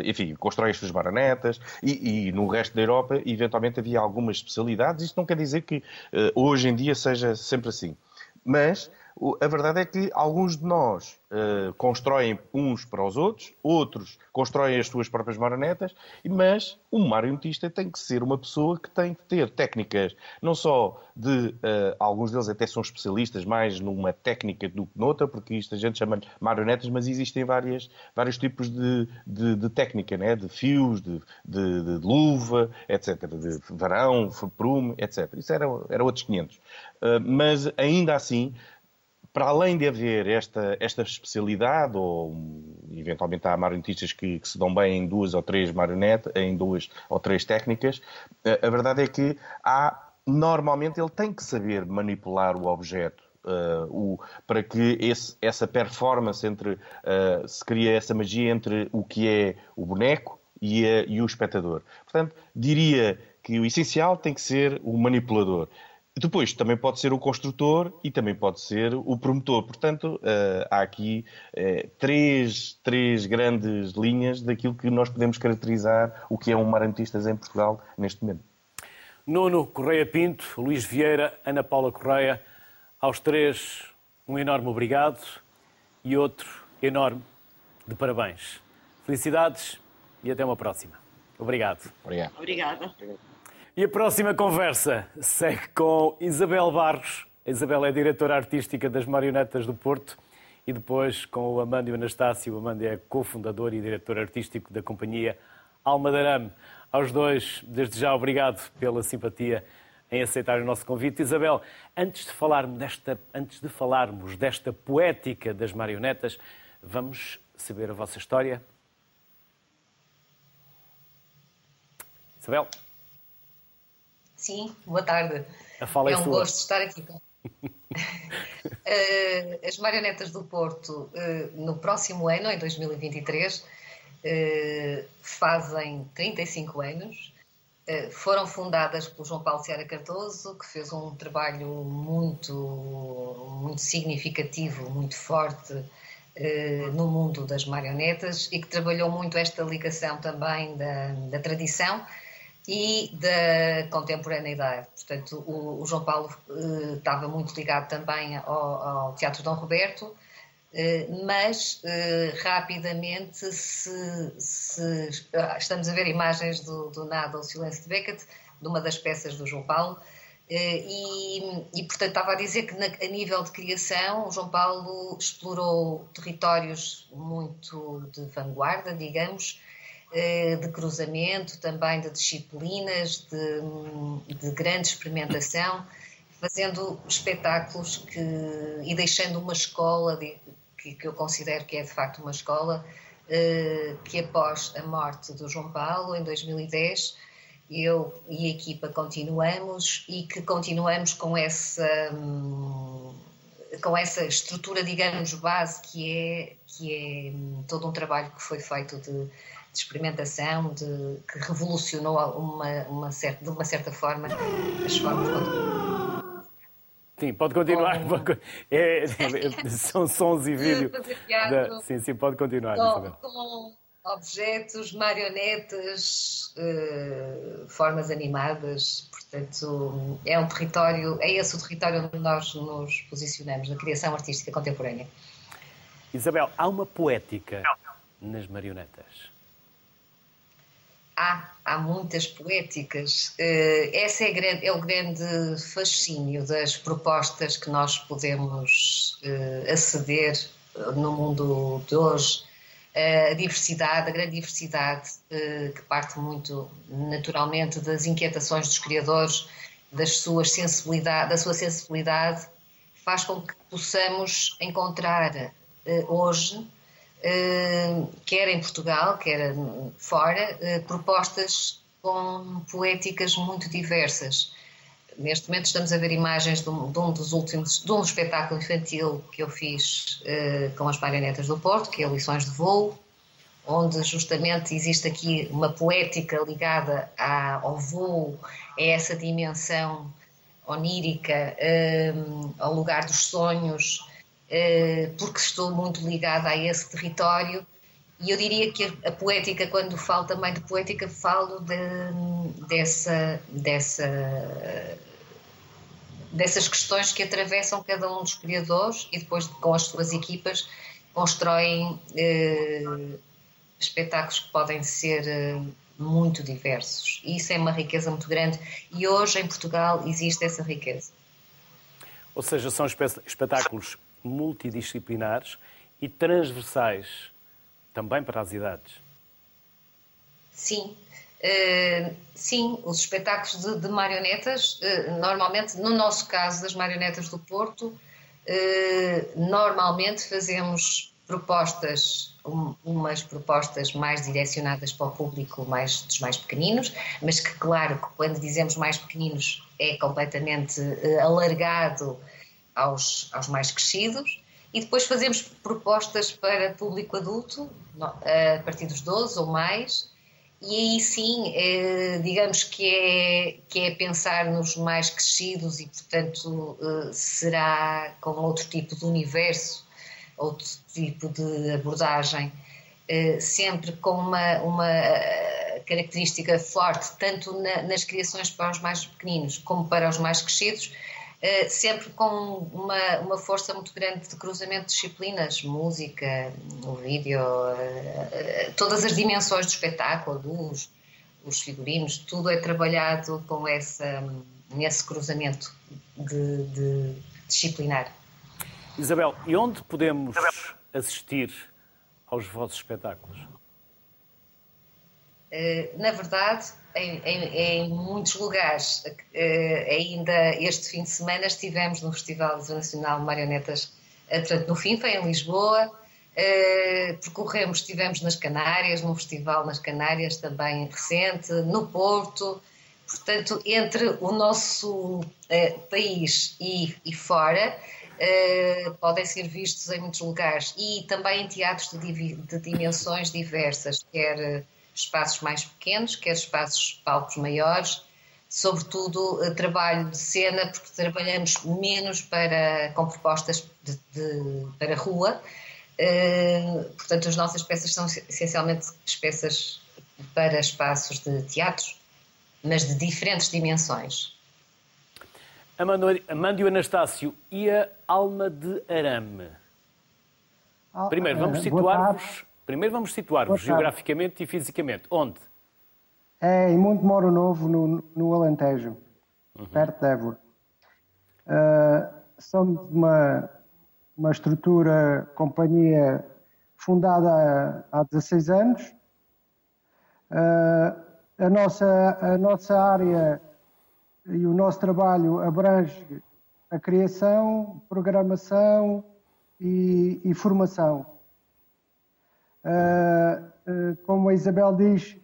enfim, constrói as suas marionetas, e, e, no resto da Europa, eventualmente havia algumas especialidades, isto não quer dizer que uh, hoje em dia seja sempre assim. Mas a verdade é que alguns de nós uh, constroem uns para os outros, outros constroem as suas próprias marionetas, mas um marionetista tem que ser uma pessoa que tem que ter técnicas, não só de. Uh, alguns deles até são especialistas mais numa técnica do que noutra, porque isto a gente chama de marionetas, mas existem várias, vários tipos de, de, de técnica, né? de fios, de, de, de, luva, etc., de varão, prume, etc. Isso era, era outros 500. Uh, eh, mas ainda assim para além de haver esta, esta especialidade, ou eventualmente há marionetistas que, que, se dão bem em duas ou três marionetas, em duas ou três técnicas, a, a verdade é que há, normalmente ele tem que saber manipular o objeto. Uh, o, para que esse, essa performance entre uh, se cria essa magia entre o que é o boneco e, a, e o espectador. Portanto, diria que o essencial tem que ser o manipulador. Depois também pode ser o construtor e também pode ser o promotor. Portanto, uh, há aqui uh, três, três grandes linhas daquilo que nós podemos caracterizar o que é um marantistas em Portugal neste momento. Nuno Correia Pinto, Luís Vieira, Ana Paula Correia, aos três um enorme obrigado e outro enorme de parabéns. Felicidades e até uma próxima. Obrigado. Obrigado. Obrigada. E a próxima conversa segue com Isabel Barros. A Isabel é diretora artística das Marionetas do Porto e depois com o Amândio Anastácio. O Amândio é cofundador e diretor artístico da companhia Alma Darame. Aos dois, desde já, obrigado pela simpatia em aceitar o nosso convite. Isabel, antes de desta, antes de falarmos desta poética das marionetas, vamos saber a vossa história. Isabel? Sim, boa tarde. A fala é, é um sua. gosto estar aqui. Eh, as Marionetas do Porto, eh, no próximo ano, em 2023, eh, fazem 35 anos. Foram fundadas pelo João Paulo Seara Cardoso, que fez um trabalho muito, muito significativo, muito forte no mundo das marionetas e que trabalhou muito esta ligação também da, da tradição e da contemporaneidade. Portanto, o, o João Paulo eh, estava muito ligado também ao, ao Teatro Dom Roberto, eh, mas eh, rapidamente se, se, ah, estamos a ver imagens do, do Nada ao Silêncio de Beckett, de uma das peças do João Paulo, e, e, portanto estava a dizer que na, a nível de criação o João Paulo explorou territórios muito de vanguarda, digamos, de cruzamento, também de disciplinas, de, de grande experimentação, fazendo espetáculos que, e deixando uma escola de, que, que, eu considero que é de facto uma escola eh, que após a morte do João Paulo em 2010 eu e a equipa continuamos e que continuamos com essa com essa estrutura digamos base que é que é todo um trabalho que foi feito de de experimentação, de, que revolucionou uma, uma certa, de uma certa forma as formas de Sim, pode continuar. É, é, são sons e vídeo. Da... Sim, sim, pode continuar. Com, com objetos, marionetas, uh, formas animadas. Portanto, é um território, é esse o território onde nós nos posicionamos, na criação artística contemporânea. Isabel, há uma poética nas marionetas há, há muitas poéticas. Uh, esse é, grande, é, o grande fascínio das propostas que nós podemos uh, aceder no mundo de hoje. A diversidade, a grande diversidade, que parte muito naturalmente das inquietações dos criadores, das suas sensibilidade, da sua sensibilidade, faz com que possamos encontrar hoje eh, quer em Portugal, quer fora, eh, propostas com poéticas muito diversas. Neste momento estamos a ver imagens de um, dos últimos, de um espetáculo infantil que eu fiz uh, com as marionetas do Porto, que é Lições de Voo, onde justamente existe aqui uma poética ligada ao voo, a essa dimensão onírica, ao lugar dos sonhos, porque estou muito ligada a esse território. E eu diria que a, poética, quando falo também de poética, falo de, dessa, dessa, dessas questões que atravessam cada um dos criadores e depois com as suas equipas constroem uh, espetáculos que podem ser uh, muito diversos. E isso é uma riqueza muito grande e hoje em Portugal existe essa riqueza. Ou seja, são espetáculos multidisciplinares e transversais também para as idades. Sim, uh, sim, os espetáculos de, de marionetas, uh, normalmente, no nosso caso das marionetas do Porto, uh, normalmente fazemos propostas um, umas propostas mais direcionadas para o público mais, dos mais pequeninos, mas que, claro, que quando dizemos mais pequeninos é completamente alargado aos, aos mais crescidos. E depois fazemos propostas para público adulto, a partir dos 12 ou mais, e aí sim, eh, digamos que é, que é pensar nos mais crescidos e, portanto, eh, será com outro tipo de universo outro tipo de abordagem, eh, sempre com uma, uma característica forte, tanto nas criações para os mais pequeninos como para os mais crescidos, sempre com uma, uma força muito grande de cruzamento de disciplinas, música, o vídeo, todas as dimensões do espetáculo, a luz, os figurinos, tudo é trabalhado com essa, nesse cruzamento de, de disciplinar. Isabel, e onde podemos assistir aos vossos espetáculos? Eh, na verdade, em, em, em muitos lugares. Eh, ainda este fim de semana estivemos no Festival Internacional de Marionetas, eh, portanto, no FINFA, em Lisboa. Percorremos, estivemos nas Canárias, num festival nas Canárias também recente, no Porto. Portanto, entre o nosso país e, e fora, uh, podem ser vistos em muitos lugares e também em teatros de, de dimensões diversas, quer espaços mais pequenos, quer espaços palcos maiores, sobretudo uh, trabalho de cena, porque trabalhamos menos para, com propostas de, de, para rua. Uh, portanto, as nossas peças são essencialmente peças para espaços de teatros, mas de diferentes dimensões. Amândio Anastácio e a Alma de Arame. Primeiro vamos eh, situar-vos, primeiro vamos situar-vos geograficamente e fisicamente. Onde? É em Monte Moro Novo, no, no Alentejo, uhum. perto de Évora. Uh, somos uma, uma estrutura, companhia fundada há, há 16 anos. Uh, a, nossa, a nossa área e o nosso trabalho abrange a criação, programação e, e formação. Uh, uh, como a Isabel diz,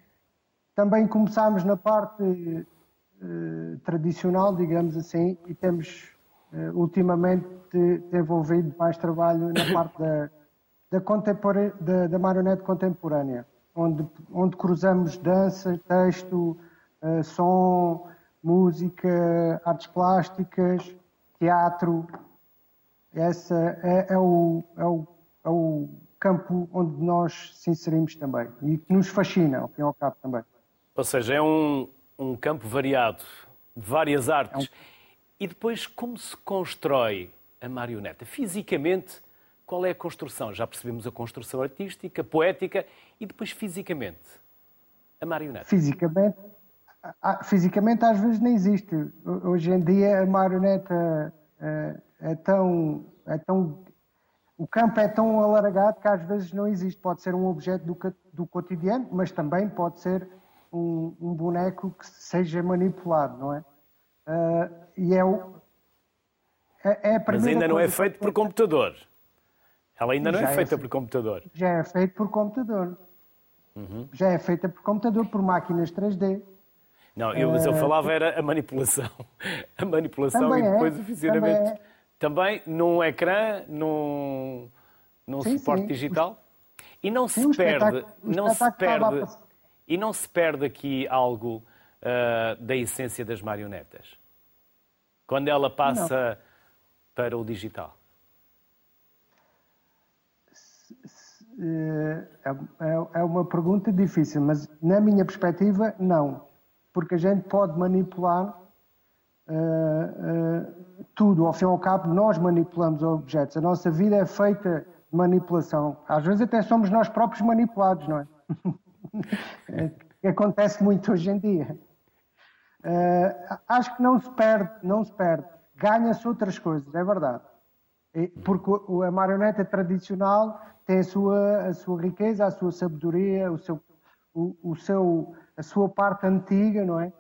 também começámos na parte uh, tradicional, digamos assim, e temos ultimamente desenvolvido mais trabalho na parte da, da, da, da marionete contemporânea, onde, onde cruzamos dança, texto, som, música, artes plásticas, teatro. Esse é, é, o, é, o, é o campo onde nós se inserimos também e que nos fascina, ao fim e ao cabo também. Ou seja, é um, um campo variado, de várias artes. É um... E depois, como se constrói a marioneta? Fisicamente, qual é a construção? Já percebemos a construção artística, poética e depois fisicamente, a marioneta. Fisicamente, fisicamente às vezes nem existe. Hoje em dia a marioneta é, é, tão, é tão. O campo é tão alargado que às vezes não existe. Pode ser um objeto do, do cotidiano, mas também pode ser um, um, boneco que seja manipulado, não é? Uh, e é, o, é, é a Mas ainda não é feito por computador. Ela ainda não é, é feita é, por computador. Já é feito por computador. Uhum. Já é feita por computador, por máquinas 3D. Não, eu, mas eu eh, falava era a manipulação. A manipulação também e depois é, o funcionamento. Também, num ecrã, num, num sim, suporte sim. digital. E não se perde, não se perde, e não se perde aqui algo uh, da essência das marionetas? Quando ela passa não. para o digital? É, é, é uma pergunta difícil, mas na minha perspectiva, não. Porque a gente pode manipular uh, uh, tudo. Ao fim e ao cabo, nós manipulamos objetos. A nossa vida é feita de manipulação. Às vezes até somos nós próprios manipulados, não é? é acontece muito hoje em dia. Uh, acho que não se perde, não se perde. Ganha-se outras coisas, é verdade. Porque a marioneta tradicional tem a sua, a sua riqueza, a sua sabedoria, o seu, o, o seu, a sua parte antiga, não é?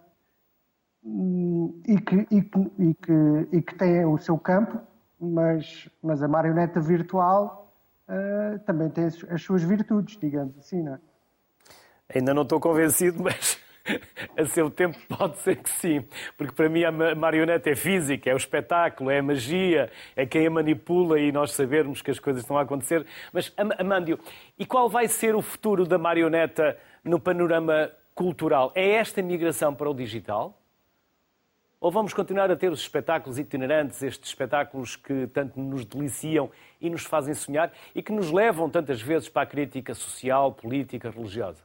E que, e, que, e, que, e que tem o seu campo, mas, mas a marioneta virtual uh, também tem as, as suas virtudes, digamos assim, não é? Ainda não estou convencido, mas a seu tempo pode ser que sim, porque para mim a marioneta é física, é o espetáculo, é a magia, é quem a manipula e nós sabermos que as coisas estão a acontecer. Mas, Amândio, e qual vai ser o futuro da marioneta no panorama cultural? É esta migração para o digital? Ou vamos continuar a ter os espetáculos itinerantes, estes espetáculos que tanto nos deliciam e nos fazem sonhar e que nos levam tantas vezes para a crítica social, política, religiosa?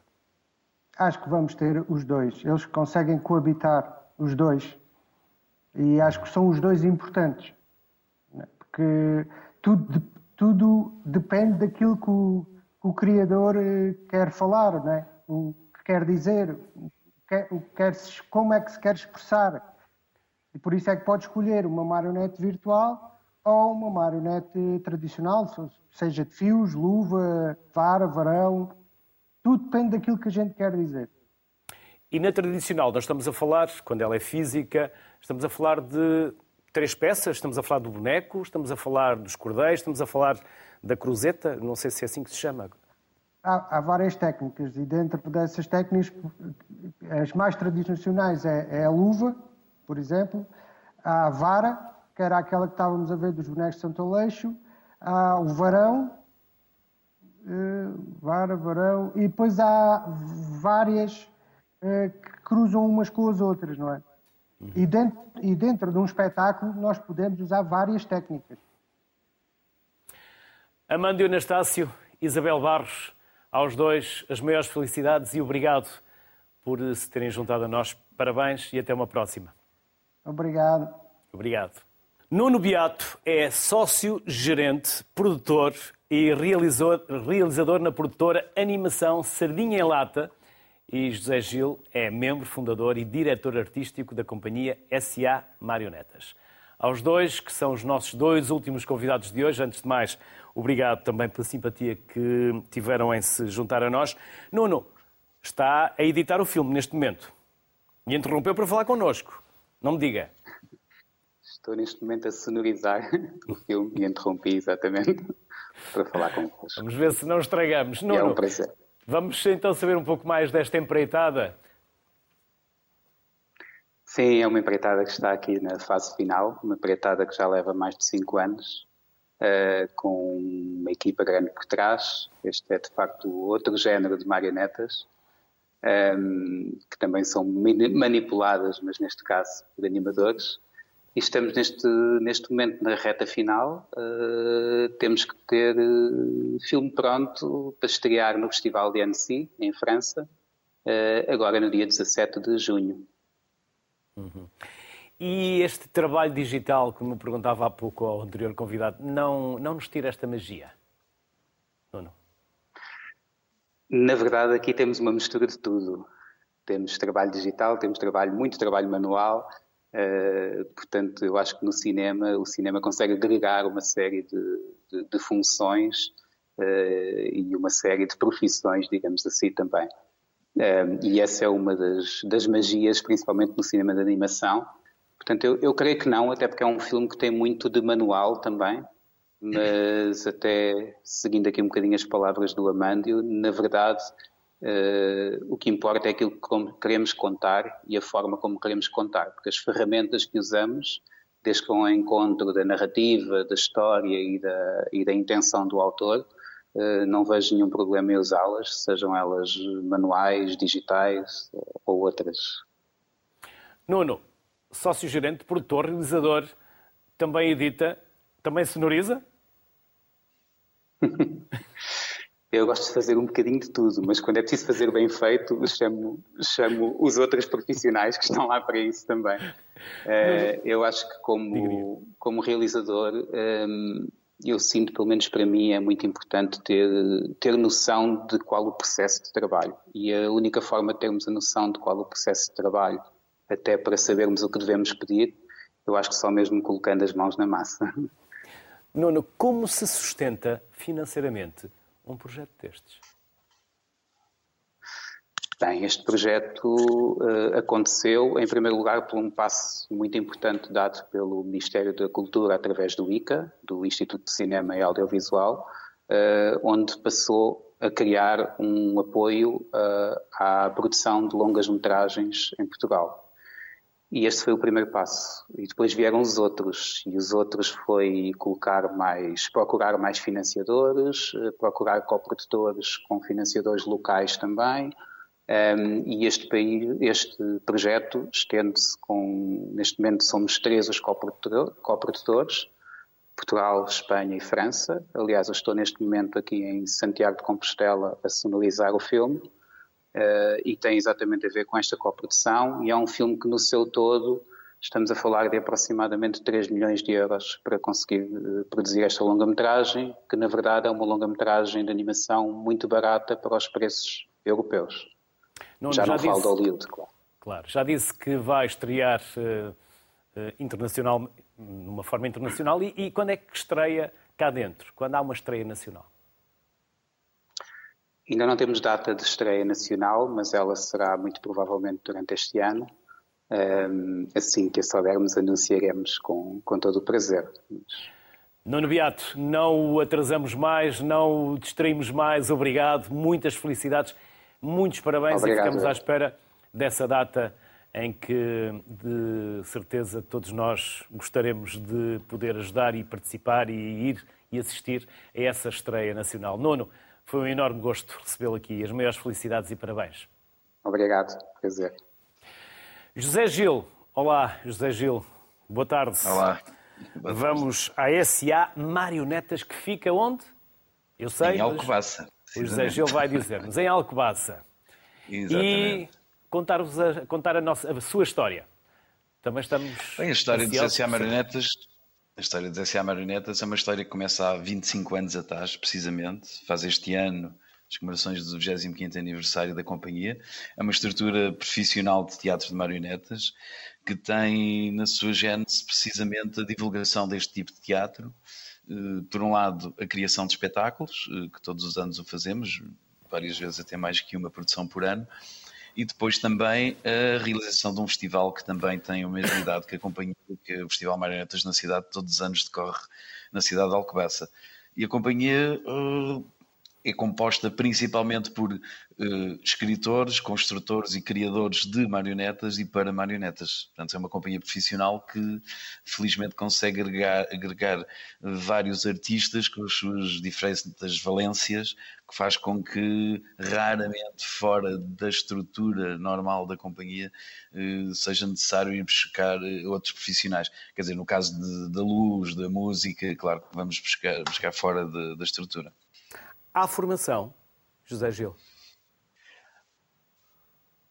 Acho que vamos ter os dois. Eles conseguem coabitar os dois. E acho que são os dois importantes. Né? Porque tudo, tudo depende daquilo que o, que o criador eh, quer falar, né? o que quer dizer, o que quer, como é que se quer expressar. E por isso é que pode escolher uma marionete virtual ou uma marionete tradicional, seja de fios, luva, vara, varão, tudo depende daquilo que a gente quer dizer. E na tradicional, nós estamos a falar, quando ela é física, estamos a falar de três peças, estamos a falar do boneco, estamos a falar dos cordeiros, estamos a falar da cruzeta, não sei se é assim que se chama. Há, há várias técnicas e dentro dessas técnicas, as mais tradicionais é, é, a luva, por exemplo, há a vara, que era aquela que estávamos a ver dos bonecos de Santo Aleixo, há o varão, uh, vara, varão, e depois há várias uh, que cruzam umas com as outras, não é? Uhum. E, dentro, e dentro de um espetáculo nós podemos usar várias técnicas. Amândio Anastácio, Isabel Barros, aos dois as maiores felicidades e obrigado por se terem juntado a nós. Parabéns e até uma próxima. Obrigado. Obrigado. Nuno Beato é sócio-gerente, produtor e realizador, realizador na produtora Animação Sardinha em Lata. E José Gil é membro fundador e diretor artístico da companhia SA Marionetas. Aos dois, que são os nossos dois últimos convidados de hoje, antes de mais, obrigado também pela simpatia que tiveram em se juntar a nós. Nuno está a editar o filme neste momento e interrompeu para falar connosco. Não me diga. Estou neste momento a sonorizar o filme e interrompi exatamente para falar convosco. Vamos ver se não estragamos. Nuno, é um prazer. Vamos então saber um pouco mais desta empreitada. Sim, é uma empreitada que está aqui na fase final, uma empreitada que já leva mais de cinco anos, uh, com uma equipa grande por trás. Este é de facto outro género de marionetas, um, que também são manipuladas, mas neste caso por animadores. E estamos neste, neste momento na reta final. Uh, temos que ter uh, filme pronto para estrear no Festival de Annecy, em França, uh, agora no dia 17 de junho. Uhum. E este trabalho digital, como perguntava há pouco ao anterior convidado, não, não nos tira esta magia? Não, não. Na verdade, aqui temos uma mistura de tudo. Temos trabalho digital, temos trabalho, muito trabalho manual, Uh, portanto, eu acho que no cinema, o cinema consegue agregar uma série de, de, de funções uh, e uma série de profissões, digamos assim, também. Uh, e essa é uma das, das, magias, principalmente no cinema de animação. Portanto, eu, eu creio que não, até porque é um filme que tem muito de manual também, mas até seguindo aqui um bocadinho as palavras do Amândio, na verdade, Uh, o que importa é aquilo que queremos contar e a forma como queremos contar, porque as ferramentas que usamos, desde que vão ao encontro da narrativa, da história e da, e da intenção do autor, uh, não vejo nenhum problema em usá-las, sejam elas manuais, digitais ou outras. Nuno, sócio-gerente, produtor, realizador, também edita, também sonoriza? Eu gosto de fazer um bocadinho de tudo, mas quando é preciso fazer bem feito, chamo, chamo os outros profissionais que estão lá para isso também. Uh, eu acho que como, como realizador, um, ehm, eu sinto, pelo menos para mim, é muito importante ter, ter noção de qual o processo de trabalho. E a única forma de termos a noção de qual o processo de trabalho, até para sabermos o que devemos pedir, eu acho que só mesmo colocando as mãos na massa. Nuno, como se sustenta financeiramente um projeto destes? Bem, este projeto uh, aconteceu, em primeiro lugar, por um passo muito importante dado pelo Ministério da Cultura através do ICA, do Instituto de Cinema e Audiovisual, uh, onde passou a criar um apoio uh, à produção de longas-metragens em Portugal. E este foi o primeiro passo. E depois vieram os outros. E os outros foi colocar mais, procurar mais financiadores, eh, procurar coprodutores com financiadores locais também. Um, e este, país, este projeto estende-se com, neste momento somos três os coprodutores, Portugal, Espanha e França. Aliás, eu estou neste momento aqui em Santiago de Compostela a sonorizar o filme uh, e tem exatamente a ver com esta coprodução e é um filme que no seu todo estamos a falar de aproximadamente 3 milhões de euros para conseguir uh, produzir esta longa-metragem, que na verdade é uma longa-metragem de animação muito barata para os preços europeus. Não, já, já, não disse, falo de Hollywood, claro. Claro, já disse que vai estrear uh, uh, internacional, numa forma internacional, e, e quando é que estreia cá dentro? Quando há uma estreia nacional? Ainda não temos data de estreia nacional, mas ela será muito provavelmente durante este ano. assim que a soubermos, anunciaremos com, com todo o prazer. Nuno Beato, não o atrasamos mais, não o distraímos mais. Obrigado, muitas felicidades, muitos parabéns Obrigado, e ficamos à espera dessa data em que, de certeza, todos nós gostaremos de poder ajudar e participar e ir e assistir a essa estreia nacional. Nuno, foi um enorme gosto recebê-lo aqui. As maiores felicidades e parabéns. Obrigado, prazer. José Gil, olá, José Gil, boa tarde. Olá. Boa Vamos à SA Marionetas, que fica onde? Eu sei. Em Alcobaça. O José Gil vai dizer-nos, em Alcobaça. Exatamente. E contar-vos a, contar a, nossa, a sua história. Também estamos. Bem, a história de SA Marionetas a história de S.A. Marionetas é uma história que começa há 25 anos atrás, precisamente. Faz este ano as comemorações do 25º aniversário da companhia. É uma estrutura profissional de teatro de marionetas que tem na sua gênese precisamente a divulgação deste tipo de teatro. Eh, por um lado, a criação de espetáculos, eh, que todos os anos o fazemos, várias vezes até mais que uma produção por ano e depois também a realização de um festival que também tem a mesma idade que a companhia, que é o Festival Marionetas na cidade, todos os anos decorre na cidade de Alcobaça. E a companhia uh, é composta principalmente por uh, escritores, construtores e criadores de marionetas e para marionetas. Portanto, é uma companhia profissional que felizmente consegue agregar, agregar vários artistas com as suas diferentes valências, que faz com que raramente fora da estrutura normal da companhia uh, seja necessário ir buscar uh, outros profissionais. Quer dizer, no caso de, da luz, da música, claro que vamos buscar, buscar fora de, da estrutura. Há formação, José Gil?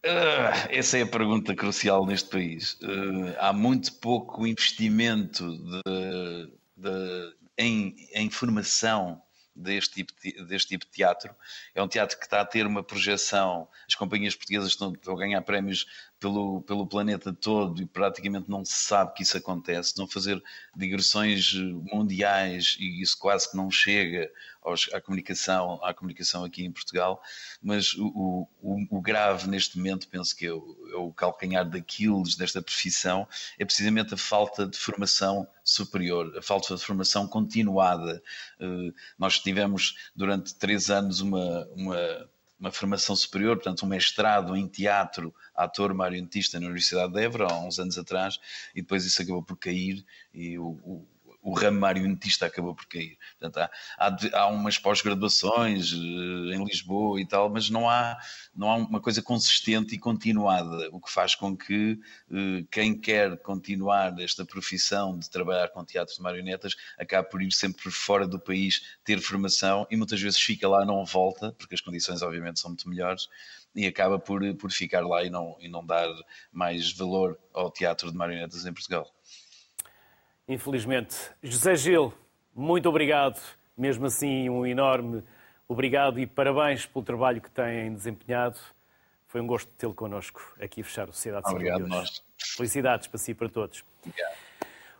Uh, essa é a pergunta crucial neste país. Uh, há muito pouco investimento de, de, em, em, formação deste tipo, de, deste tipo de teatro. É um teatro que está a ter uma projeção. As companhias portuguesas estão, estão a ganhar prémios pelo, pelo planeta todo e praticamente não se sabe que isso acontece. Estão a fazer digressões mundiais e isso quase que não chega aos, à, comunicação, à comunicação aqui em Portugal. Mas o, o, o grave neste momento, penso que é o, é o calcanhar daqueles desta profissão, é precisamente a falta de formação superior, a falta de formação continuada. Uh, nós tivemos durante três anos uma, uma uma formação superior, portanto, um mestrado em teatro, ator marionetista na Universidade de Évora, há uns anos atrás, e depois isso acabou por cair e o, o, o ramo marionetista acabou por cair. Portanto, há, há, há umas pós-graduações uh, em Lisboa e tal, mas não há, não há uma coisa consistente e continuada, o que faz com que uh, quem quer continuar esta profissão de trabalhar com teatro de marionetas acabe por ir sempre fora do país ter formação e muitas vezes fica lá, não volta, porque as condições obviamente são muito melhores, e acaba por, por ficar lá e não, e não dar mais valor ao teatro de marionetas em Portugal. Infelizmente. José Gil, muito obrigado. Mesmo assim, um enorme obrigado e parabéns pelo trabalho que têm desempenhado. Foi um gosto tê-lo connosco aqui a fechar o Sociedade Civil Obrigado, nós. Felicidades para si e para todos. Obrigado.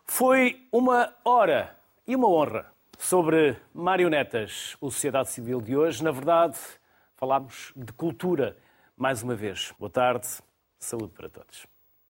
Foi uma hora e uma honra sobre marionetas, o Sociedade Civil de hoje. Na verdade, falámos de cultura mais uma vez. Boa tarde, saúde para todos.